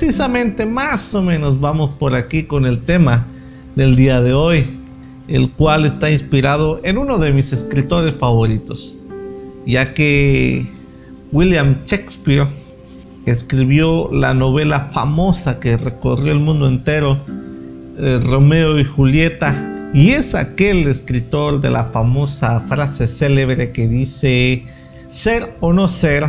precisamente más o menos vamos por aquí con el tema del día de hoy, el cual está inspirado en uno de mis escritores favoritos, ya que William Shakespeare escribió la novela famosa que recorrió el mundo entero, eh, Romeo y Julieta, y es aquel escritor de la famosa frase célebre que dice, ser o no ser,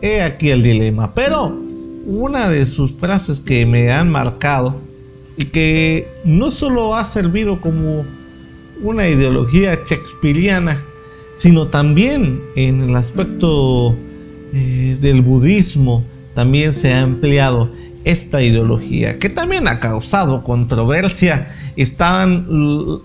he aquí el dilema. Pero una de sus frases que me han marcado y que no solo ha servido como una ideología shakespeariana, sino también en el aspecto eh, del budismo también se ha empleado esta ideología, que también ha causado controversia. Están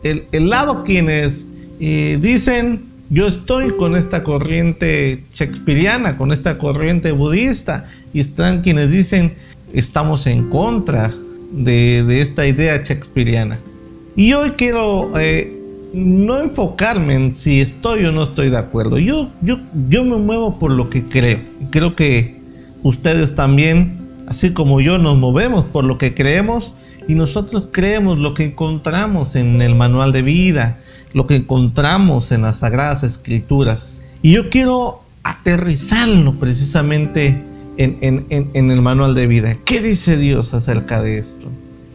el, lado quienes eh, dicen yo estoy con esta corriente shakespeariana, con esta corriente budista, y están quienes dicen estamos en contra de, esta idea shakespeariana. Y hoy quiero eh, no enfocarme en si estoy o no estoy de acuerdo. Yo, yo, yo me muevo por lo que creo. Creo que ustedes también, así como yo, nos movemos por lo que creemos y nosotros creemos lo que encontramos en el manual de vida, lo que encontramos en las Sagradas Escrituras. Y yo quiero aterrizarlo precisamente en, el manual de vida. ¿Qué dice Dios acerca de esto?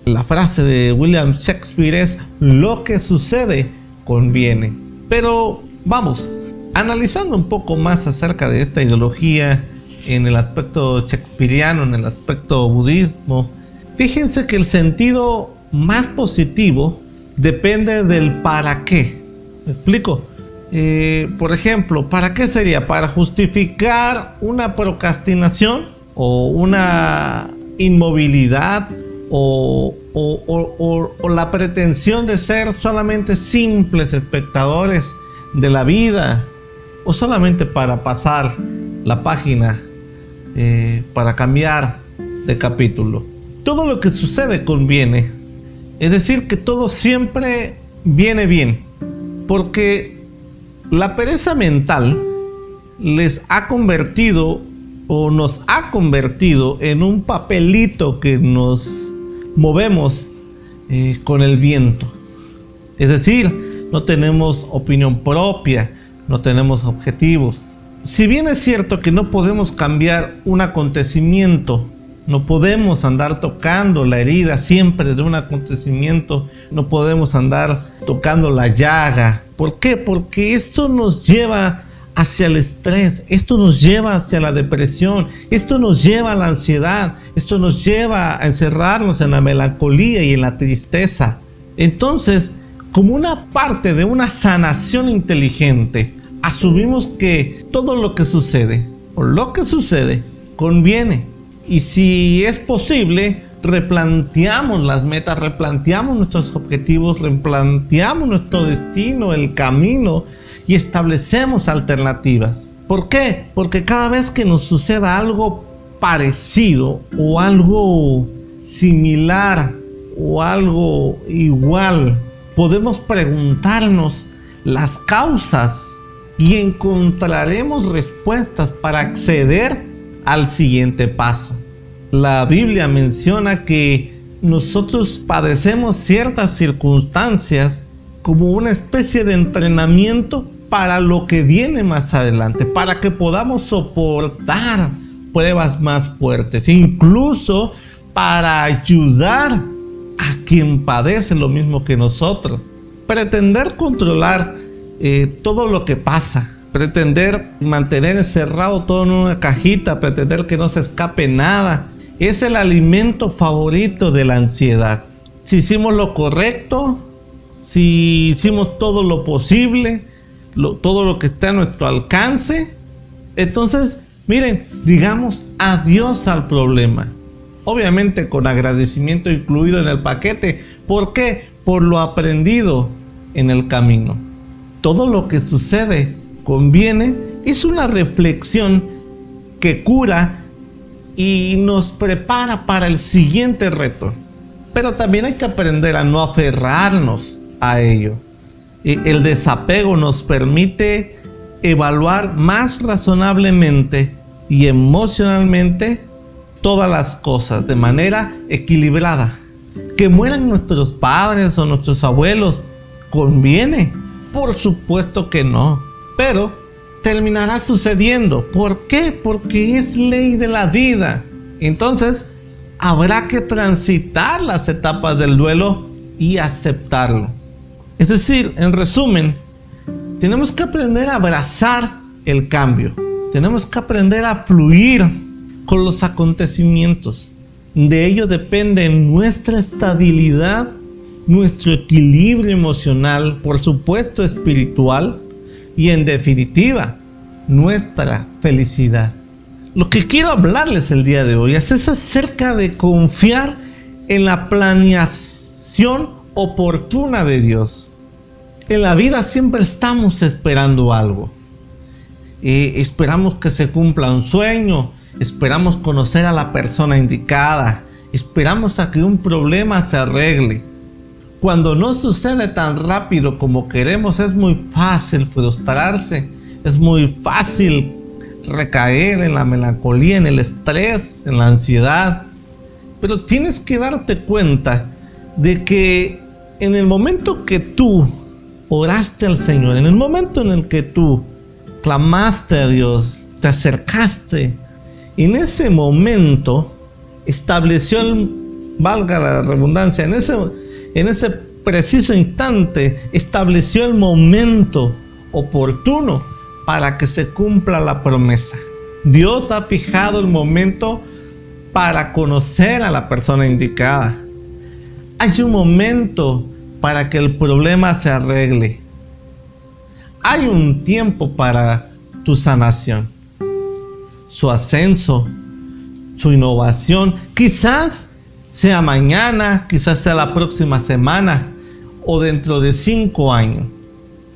La frase de William Shakespeare es, lo que sucede conviene. Pero vamos, analizando un poco más acerca de esta ideología en el aspecto shakespeariano, en el aspecto budismo, fíjense que el sentido más positivo depende del para qué. ¿Me explico? Eh, por ejemplo, ¿para qué sería? ¿Para justificar una procrastinación o una inmovilidad o, la pretensión de ser solamente simples espectadores de la vida o solamente para pasar la página, eh, para cambiar de capítulo? Todo lo que sucede conviene es decir, que todo siempre viene bien, porque la pereza mental les ha convertido o nos ha convertido en un papelito que nos movemos eh, con el viento. Es decir, no tenemos opinión propia, no tenemos objetivos. Si bien es cierto que no podemos cambiar un acontecimiento no podemos andar tocando la herida siempre de un acontecimiento. No podemos andar tocando la llaga. ¿Por qué? Porque esto nos lleva hacia el estrés, esto nos lleva hacia la depresión, esto nos lleva a la ansiedad, esto nos lleva a encerrarnos en la melancolía y en la tristeza. Entonces, como una parte de una sanación inteligente, asumimos que todo lo que sucede o lo que sucede conviene y si es posible, replanteamos las metas, replanteamos nuestros objetivos, replanteamos nuestro destino, el camino y establecemos alternativas. ¿Por qué? Porque cada vez que nos suceda algo parecido o algo similar o algo igual, podemos preguntarnos las causas y encontraremos respuestas para acceder al siguiente paso la Biblia menciona que nosotros padecemos ciertas circunstancias como una especie de entrenamiento para lo que viene más adelante, para que podamos soportar pruebas más fuertes, incluso para ayudar a quien padece lo mismo que nosotros. Pretender controlar eh, todo lo que pasa, pretender mantener encerrado todo en una cajita, pretender que no se escape nada, es el alimento favorito de la ansiedad. Si hicimos lo correcto, si hicimos todo lo posible, todo lo que está a nuestro alcance, entonces, miren, digamos adiós al problema. Obviamente con agradecimiento incluido en el paquete. ¿Por qué? Por lo aprendido en el camino. Todo lo que sucede conviene es una reflexión que cura y nos prepara para el siguiente reto. Pero también hay que aprender a no aferrarnos a ello. El desapego nos permite evaluar más razonablemente y emocionalmente todas las cosas de manera equilibrada. Que mueran nuestros padres o nuestros abuelos, ¿conviene? Por supuesto que no. Pero terminará sucediendo. ¿Por qué? Porque es ley de la vida. Entonces, habrá que transitar las etapas del duelo y aceptarlo. Es decir, en resumen, tenemos que aprender a abrazar el cambio. Tenemos que aprender a fluir con los acontecimientos. De ello depende nuestra estabilidad, nuestro equilibrio emocional, por supuesto espiritual y en definitiva nuestra felicidad. Lo que quiero hablarles el día de hoy es acerca de confiar en la planeación oportuna de Dios. En la vida siempre estamos esperando algo. Eh, esperamos que se cumpla un sueño, esperamos conocer a la persona indicada, esperamos a que un problema se arregle. Cuando no sucede tan rápido como queremos es muy fácil frustrarse, es muy fácil recaer en la melancolía, en el estrés, en la ansiedad. Pero tienes que darte cuenta de que en el momento que tú oraste al Señor, en el momento en el que tú clamaste a Dios, te acercaste, en ese momento estableció, valga la redundancia, en ese, en ese preciso instante estableció el momento oportuno para que se cumpla la promesa. Dios ha fijado el momento para conocer a la persona indicada. Hay un momento para que el problema se arregle. Hay un tiempo para tu sanación su ascenso, su innovación. Quizás sea mañana, quizás sea la próxima semana o dentro de cinco años.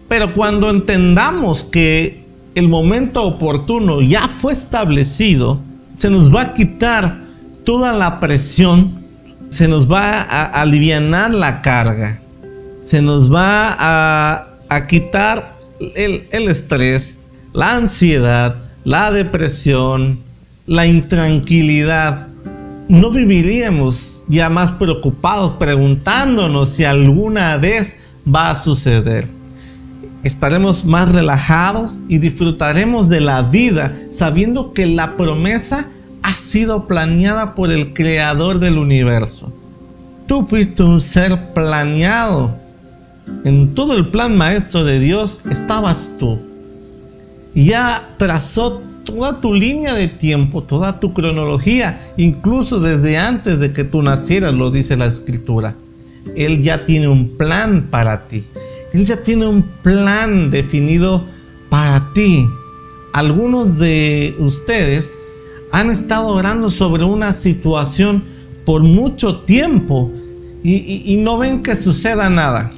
Pero cuando entendamos que el momento oportuno ya fue establecido, se nos va a quitar toda la presión, se nos va a aliviar la carga, se nos va a, quitar el, el estrés, la ansiedad, la depresión, la intranquilidad, no viviríamos ya más preocupados preguntándonos si alguna vez va a suceder. Estaremos más relajados y disfrutaremos de la vida sabiendo que la promesa ha sido planeada por el creador del universo. Tú fuiste un ser planeado. En todo el plan maestro de Dios estabas tú ya trazó toda tu línea de tiempo, toda tu cronología, incluso desde antes de que tú nacieras, lo dice la escritura. Él ya tiene un plan para ti. Él ya tiene un plan definido para ti. Algunos de ustedes han estado orando sobre una situación por mucho tiempo y, y no ven que suceda nada.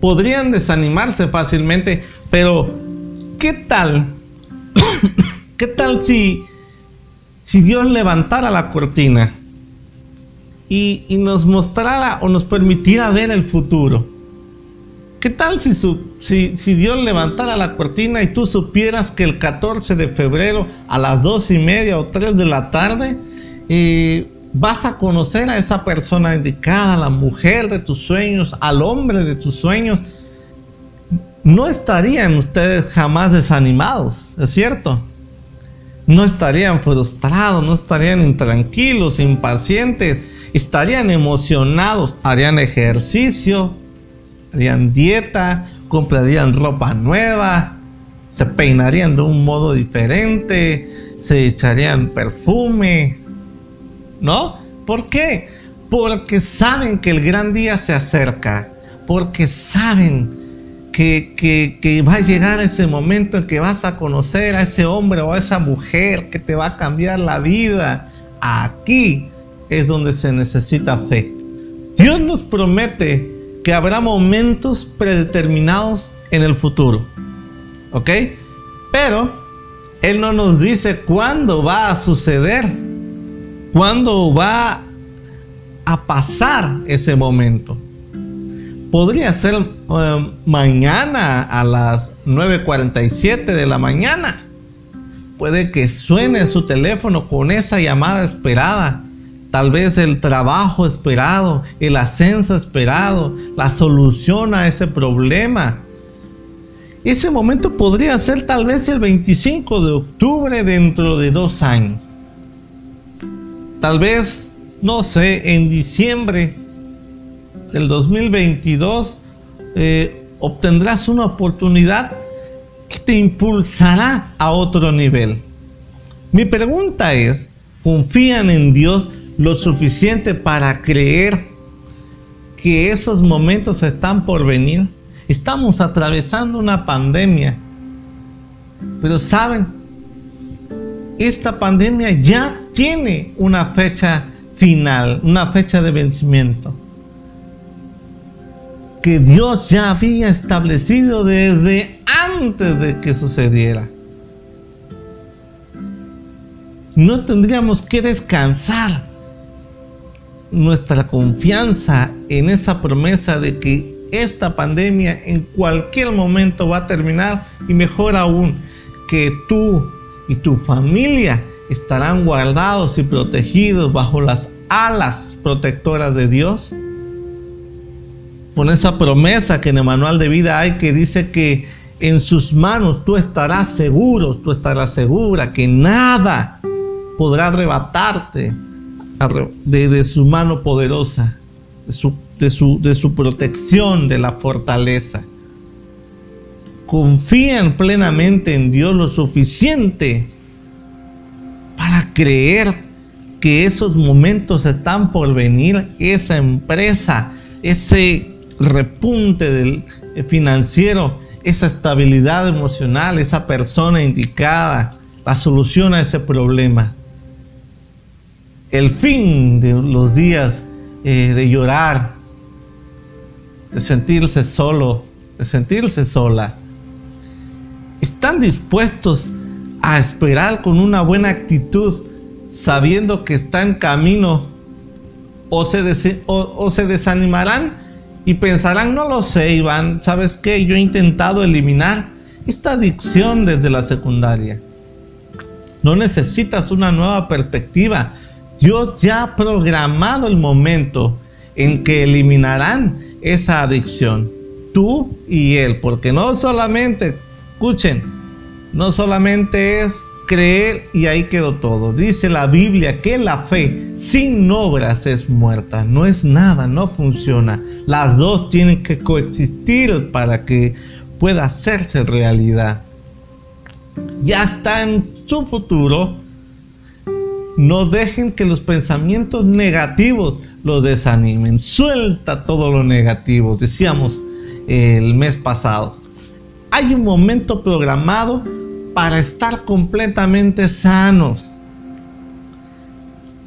Podrían desanimarse fácilmente, pero ¿qué tal? ¿Qué tal si, si Dios levantara la cortina y, nos mostrara o nos permitiera ver el futuro? ¿Qué tal si, si, si, Dios levantara la cortina y tú supieras que el 14 de febrero a las dos y media o 3 de la tarde eh, vas a conocer a esa persona indicada, a la mujer de tus sueños, al hombre de tus sueños? No estarían ustedes jamás desanimados, ¿es cierto? No estarían frustrados, no estarían intranquilos, impacientes, estarían emocionados, harían ejercicio, harían dieta, comprarían ropa nueva, se peinarían de un modo diferente, se echarían perfume, ¿no? ¿Por qué? Porque saben que el gran día se acerca, porque saben que, va a llegar ese momento en que vas a conocer a ese hombre o a esa mujer que te va a cambiar la vida. Aquí es donde se necesita fe. Dios nos promete que habrá momentos predeterminados en el futuro. ¿Ok? Pero Él no nos dice cuándo va a suceder, cuándo va a pasar ese momento podría ser eh, mañana a las 9.47 de la mañana. Puede que suene su teléfono con esa llamada esperada. Tal vez el trabajo esperado, el ascenso esperado, la solución a ese problema. Ese momento podría ser tal vez el 25 de octubre dentro de dos años. Tal vez, no sé, en diciembre del 2022 eh, obtendrás una oportunidad que te impulsará a otro nivel. Mi pregunta es, ¿confían en Dios lo suficiente para creer que esos momentos están por venir? Estamos atravesando una pandemia, pero saben, esta pandemia ya tiene una fecha final, una fecha de vencimiento que Dios ya había establecido desde antes de que sucediera. No tendríamos que descansar nuestra confianza en esa promesa de que esta pandemia en cualquier momento va a terminar y mejor aún que tú y tu familia estarán guardados y protegidos bajo las alas protectoras de Dios con esa promesa que en el manual de vida hay que dice que en sus manos tú estarás seguro, tú estarás segura, que nada podrá arrebatarte de, su mano poderosa, de su, de, su, de su protección, de la fortaleza. Confían plenamente en Dios lo suficiente para creer que esos momentos están por venir, esa empresa, ese repunte del eh, financiero, esa estabilidad emocional, esa persona indicada, la solución a ese problema. El fin de los días eh, de llorar, de sentirse solo, de sentirse sola. Están dispuestos a esperar con una buena actitud, sabiendo que está en camino, o se, o se desanimarán y pensarán, no lo sé, Iván, ¿sabes qué? Yo he intentado eliminar esta adicción desde la secundaria. No necesitas una nueva perspectiva. Dios ya ha programado el momento en que eliminarán esa adicción. Tú y Él. Porque no solamente, escuchen, no solamente es creer y ahí quedó todo. Dice la Biblia que la fe sin obras es muerta, no es nada, no funciona. Las dos tienen que coexistir para que pueda hacerse realidad. Ya está en su futuro. No dejen que los pensamientos negativos los desanimen. Suelta todo lo negativo, decíamos el mes pasado. Hay un momento programado para estar completamente sanos.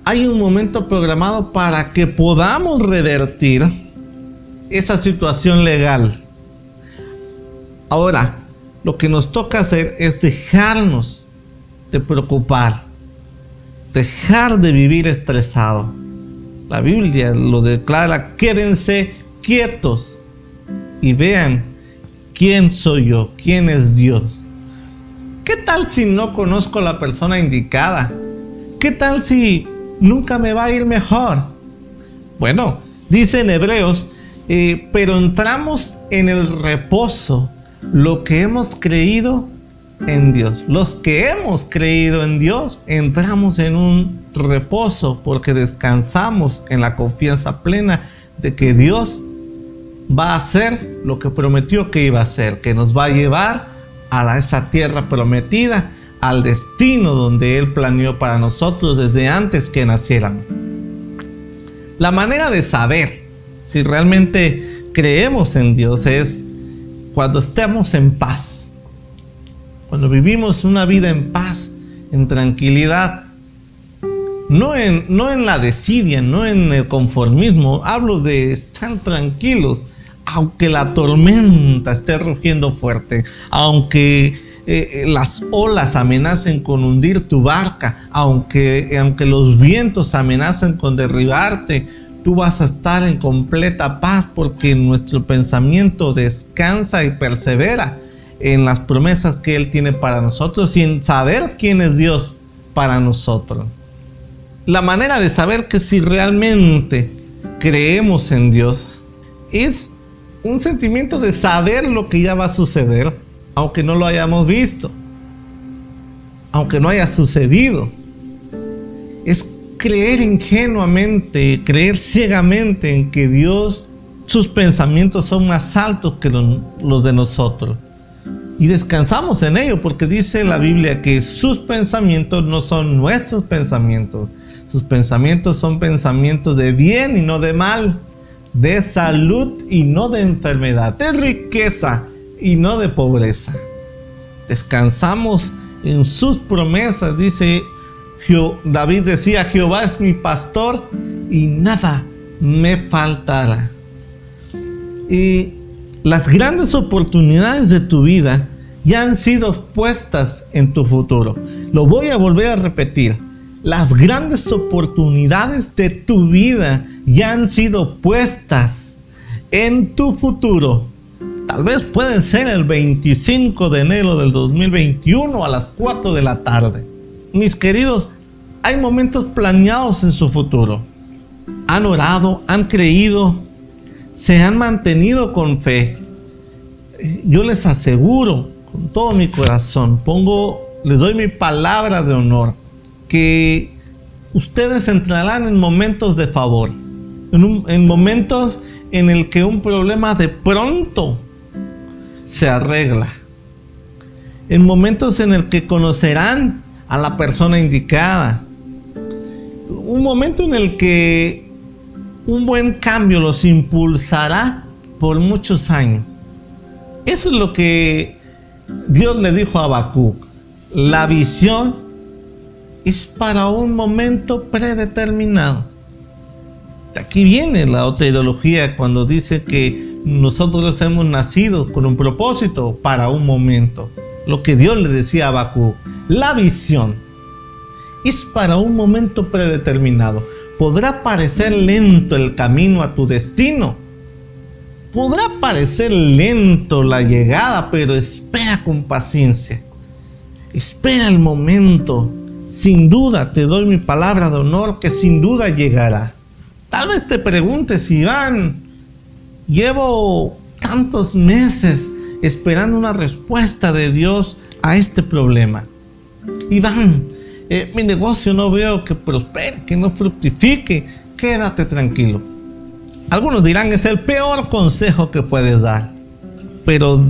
Hay un momento programado para que podamos revertir esa situación legal. Ahora, lo que nos toca hacer es dejarnos de preocupar, dejar de vivir estresado. La Biblia lo declara, quédense quietos y vean quién soy yo, quién es Dios. ¿Qué tal si no conozco la persona indicada? ¿Qué tal si nunca me va a ir mejor? Bueno, dice en Hebreos, eh, pero entramos en el reposo, lo que hemos creído en Dios. Los que hemos creído en Dios, entramos en un reposo porque descansamos en la confianza plena de que Dios va a hacer lo que prometió que iba a hacer, que nos va a llevar a esa tierra prometida, al destino donde Él planeó para nosotros desde antes que nacieran. La manera de saber si realmente creemos en Dios es cuando estemos en paz, cuando vivimos una vida en paz, en tranquilidad, no en, no en la desidia, no en el conformismo, hablo de estar tranquilos, aunque la tormenta esté rugiendo fuerte, aunque eh, las olas amenacen con hundir tu barca, aunque, aunque los vientos amenacen con derribarte, tú vas a estar en completa paz porque nuestro pensamiento descansa y persevera en las promesas que Él tiene para nosotros en saber quién es Dios para nosotros. La manera de saber que si realmente creemos en Dios es un sentimiento de saber lo que ya va a suceder, aunque no lo hayamos visto, aunque no haya sucedido. Es creer ingenuamente, creer ciegamente en que Dios, sus pensamientos son más altos que los de nosotros. Y descansamos en ello porque dice la Biblia que sus pensamientos no son nuestros pensamientos. Sus pensamientos son pensamientos de bien y no de mal, de salud y no de enfermedad, de riqueza y no de pobreza. Descansamos en sus promesas, dice David decía, Jehová es mi pastor y nada me faltará. Y las grandes oportunidades de tu vida ya han sido puestas en tu futuro. Lo voy a volver a repetir. Las grandes oportunidades de tu vida ya han sido puestas en tu futuro. Tal vez pueden ser el 25 de enero del 2021 a las 4 de la tarde. Mis queridos, hay momentos planeados en su futuro. Han orado, han creído, se han mantenido con fe. Yo les aseguro con todo mi corazón, pongo, les doy mi palabra de honor, que ustedes entrarán en momentos de favor, en, en momentos en el que un problema de pronto se arregla, en momentos en el que conocerán a la persona indicada, un momento en el que un buen cambio los impulsará por muchos años. Eso es lo que Dios le dijo a Habacuc. La visión es para un momento predeterminado. Aquí viene la otra ideología cuando dice que nosotros hemos nacido con un propósito para un momento. Lo que Dios le decía a Habacuc, la visión es para un momento predeterminado. Podrá parecer lento el camino a tu destino. Podrá parecer lento la llegada, pero espera con paciencia. Espera el momento. Sin duda, te doy mi palabra de honor que sin duda llegará. Tal vez te preguntes, Iván, llevo tantos meses esperando una respuesta de Dios a este problema. Iván, eh, mi negocio no veo que prospere, que no fructifique, quédate tranquilo. Algunos dirán es el peor consejo que puedes dar, pero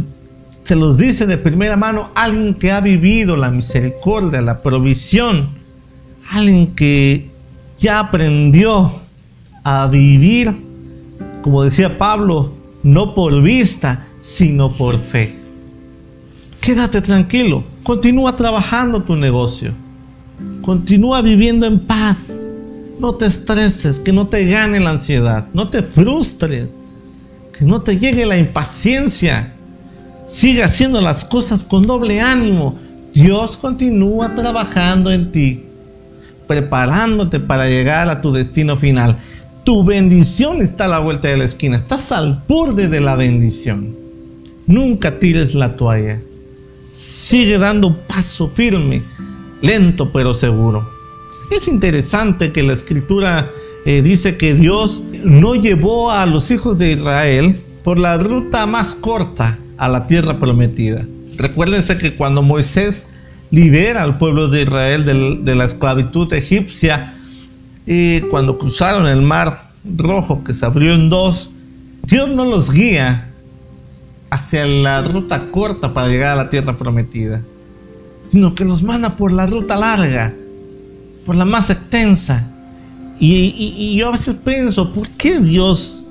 se los dice de primera mano alguien que ha vivido la misericordia, la provisión, alguien que ya aprendió a vivir, como decía Pablo, no por vista, sino por fe. Quédate tranquilo, continúa trabajando tu negocio Continúa viviendo en paz. No te estreses, que no te gane la ansiedad, no te frustres, que no te llegue la impaciencia. Sigue haciendo las cosas con doble ánimo. Dios continúa trabajando en ti, preparándote para llegar a tu destino final. Tu bendición está a la vuelta de la esquina. Estás al borde de la bendición. Nunca tires la toalla. Sigue dando paso firme lento pero seguro. Es interesante que la escritura eh, dice que Dios no llevó a los hijos de Israel por la ruta más corta a la tierra prometida. Recuérdense que cuando Moisés libera al pueblo de Israel de, la esclavitud egipcia, y cuando cruzaron el mar rojo que se abrió en dos, Dios no los guía hacia la ruta corta para llegar a la tierra prometida sino que los manda por la ruta larga, por la más extensa. Y, yo a veces pienso, ¿por qué Dios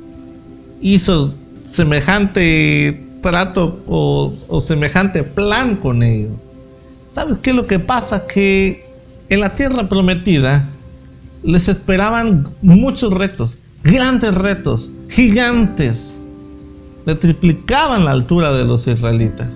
hizo semejante o, semejante plan con ellos? ¿Sabes qué es lo que pasa? Que en la tierra prometida les esperaban muchos retos, grandes retos, gigantes. Le triplicaban la altura de los israelitas.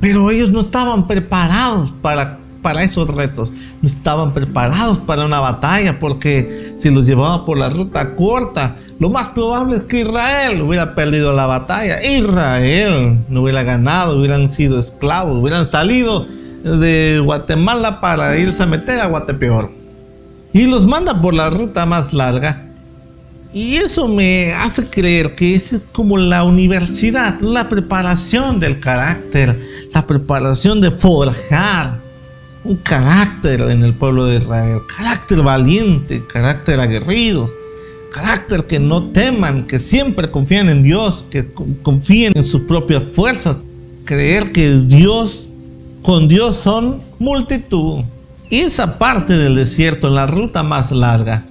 Pero ellos no estaban preparados para, para esos retos, no estaban preparados para una batalla, porque si los llevaba por la ruta corta, lo más probable es que Israel hubiera perdido la batalla. Israel no hubiera ganado, hubieran sido esclavos, hubieran salido de Guatemala para irse a meter a Guatepeor. Y los manda por la ruta más larga. Y eso me hace creer que es como la universidad, la preparación del carácter, la preparación de forjar un carácter en el pueblo de Israel, carácter valiente, carácter aguerrido, carácter que no teman, que siempre confían en Dios, que confíen en sus propias fuerzas, creer que Dios, con Dios son multitud. Y esa parte del desierto, la ruta más larga,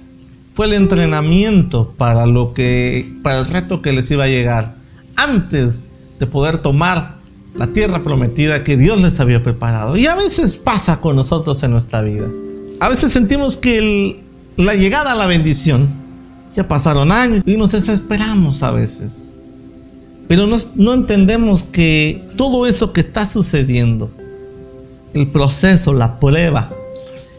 fue el entrenamiento para lo que, para el reto que les iba a llegar, antes de poder tomar la tierra prometida que Dios les había preparado. Y a veces pasa con nosotros en nuestra vida. A veces sentimos que la llegada a la bendición, ya pasaron años y nos desesperamos a veces. Pero no, no entendemos que todo eso que está sucediendo, el proceso, la prueba,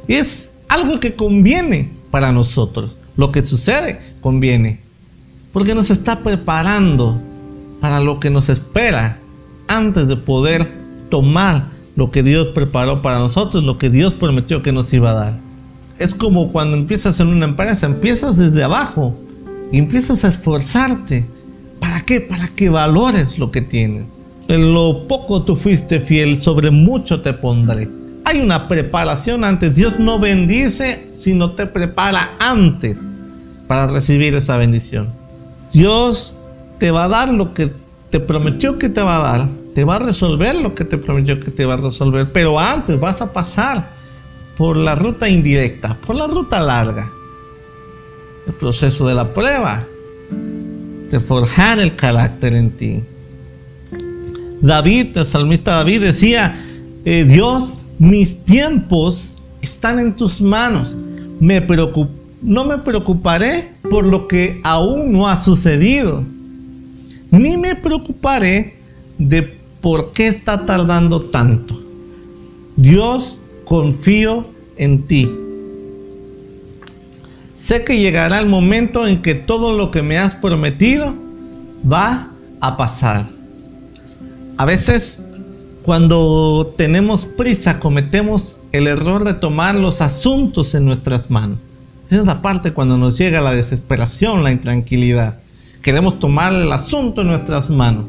es algo que conviene para nosotros. Lo que sucede conviene. Porque nos está preparando para lo que nos espera antes de poder tomar lo que Dios preparó para nosotros, lo que Dios prometió que nos iba a dar. Es como cuando empiezas en una empresa, empiezas desde abajo y empiezas a esforzarte. ¿Para qué? Para que valores lo que tienes. En lo poco tú fuiste fiel, sobre mucho te pondré. Hay una preparación antes. Dios no bendice, sino te prepara antes para recibir esa bendición. Dios te va a dar lo que te prometió que te va a dar, te va a resolver lo que te prometió que te va a resolver, pero antes vas a pasar por la ruta indirecta, por la ruta larga, el proceso de la prueba, de forjar el carácter en ti. David, el salmista David decía, eh, Dios, mis tiempos están en tus manos, no me preocuparé por lo que aún no ha sucedido ni me preocuparé de por qué está tardando tanto. Dios, confío en ti. Sé que llegará el momento en que todo lo que me has prometido va a pasar. A veces, cuando tenemos prisa, cometemos el error de tomar los asuntos en nuestras manos. Es la parte cuando nos llega la desesperación, la intranquilidad. Queremos tomar el asunto en nuestras manos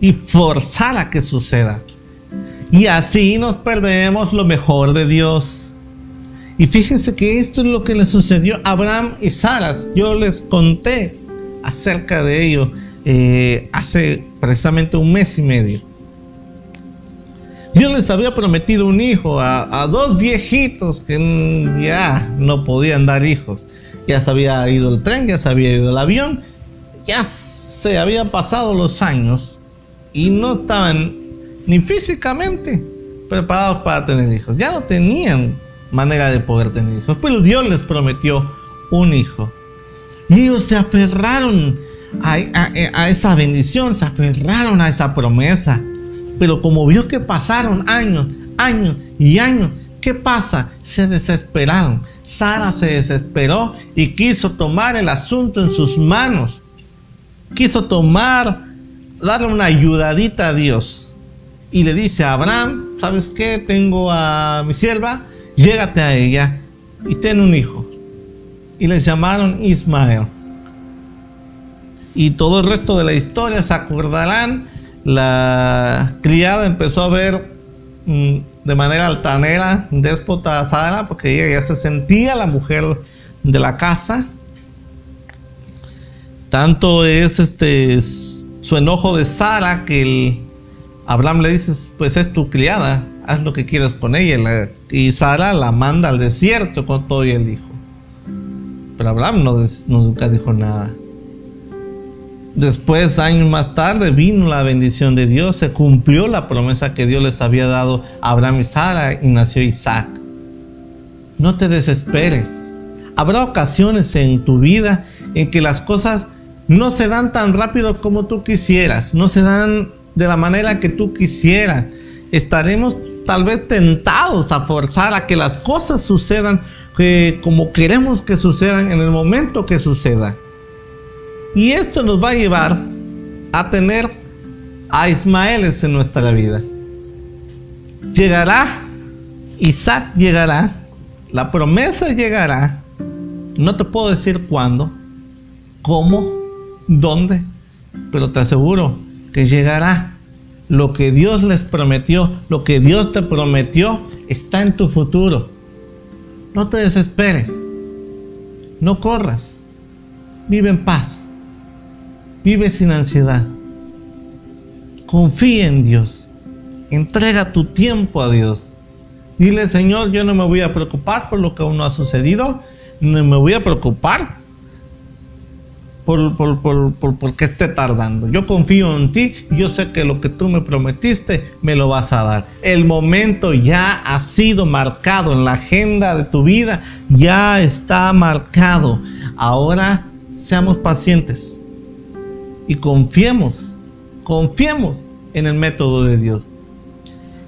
y forzar a que suceda. Y así nos perdemos lo mejor de Dios. Y fíjense que esto es lo que le sucedió a Abraham y Sara. Yo les conté acerca de ello eh, hace precisamente un mes y medio. Dios les había prometido un hijo a, a, dos viejitos que ya no podían dar hijos. Ya se había ido el tren, ya se había ido el avión ya se habían pasado los años y no estaban ni físicamente preparados para tener hijos. Ya no tenían manera de poder tener hijos. Pero Dios les prometió un hijo. Y ellos se aferraron a, a, esa bendición, se aferraron a esa promesa. Pero como vio que pasaron años, años y años, ¿qué pasa? Se desesperaron. Sara se desesperó y quiso tomar el asunto en sus manos quiso tomar, darle una ayudadita a Dios. Y le dice a Abraham, ¿sabes qué? Tengo a mi sierva, llégate a ella y ten un hijo. Y les llamaron Ismael. Y todo el resto de la historia se acordarán. La criada empezó a ver mm, de manera altanera, déspota a Sara, porque ella ya se sentía la mujer de la casa tanto es este su enojo de Sara que el, Abraham le dice, pues es tu criada, haz lo que quieras con ella. y Sara la manda al desierto con todo y el hijo. Pero Abraham no, nunca dijo nada. Después, años más tarde, vino la bendición de Dios, se cumplió la promesa que Dios les había dado a Abraham y Sara y nació Isaac. No te desesperes. Habrá ocasiones en tu vida en que las cosas no se dan tan rápido como tú quisieras, no se dan de la manera que tú quisieras. Estaremos tal vez tentados a forzar a que las cosas sucedan como queremos que sucedan en el momento que suceda. Y esto nos va a llevar a tener a Ismaeles en nuestra vida. Llegará, Isaac llegará, la promesa llegará. No te puedo decir cuándo, cómo, dónde, pero te aseguro que llegará. Lo que Dios les prometió, lo que Dios te prometió, está en tu futuro. No te desesperes. No corras. Vive en paz. Vive sin ansiedad. Confía en Dios. Entrega tu tiempo a Dios. Dile, Señor, yo no me voy a preocupar por lo que aún no ha sucedido. No me voy a preocupar por, por, por, por, qué esté tardando. Yo confío en ti y yo sé que lo que tú me prometiste me lo vas a dar. El momento ya ha sido marcado en la agenda de tu vida, ya está marcado. Ahora seamos pacientes y confiemos, confiemos en el método de Dios.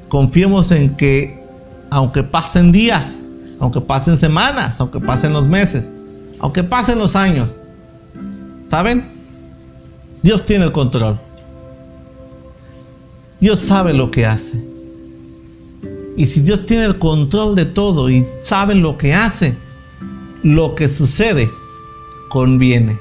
Confiemos en que aunque pasen días, aunque pasen semanas, aunque pasen los meses, aunque pasen los años, ¿Saben? Dios tiene el control. Dios sabe lo que hace. Y si Dios tiene el control de todo y sabe lo que hace, lo que sucede conviene.